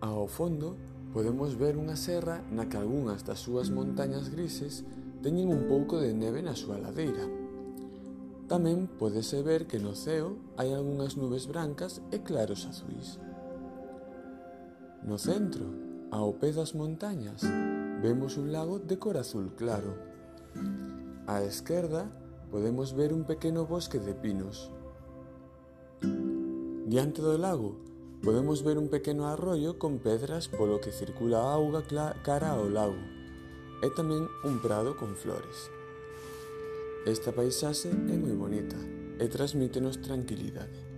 Ao fondo podemos ver unha serra na que algunhas das súas montañas grises teñen un pouco de neve na súa ladeira. Tamén podese ver que no ceo hai algunhas nubes brancas e claros azuis. No centro, ao pé das montañas, vemos un lago de cor azul claro. Á esquerda, podemos ver un pequeno bosque de pinos. Diante do lago Podemos ver un pequeno arroio con pedras polo que circula a auga cara ao lago e tamén un prado con flores. Esta paisaxe é moi bonita e transmítenos tranquilidade.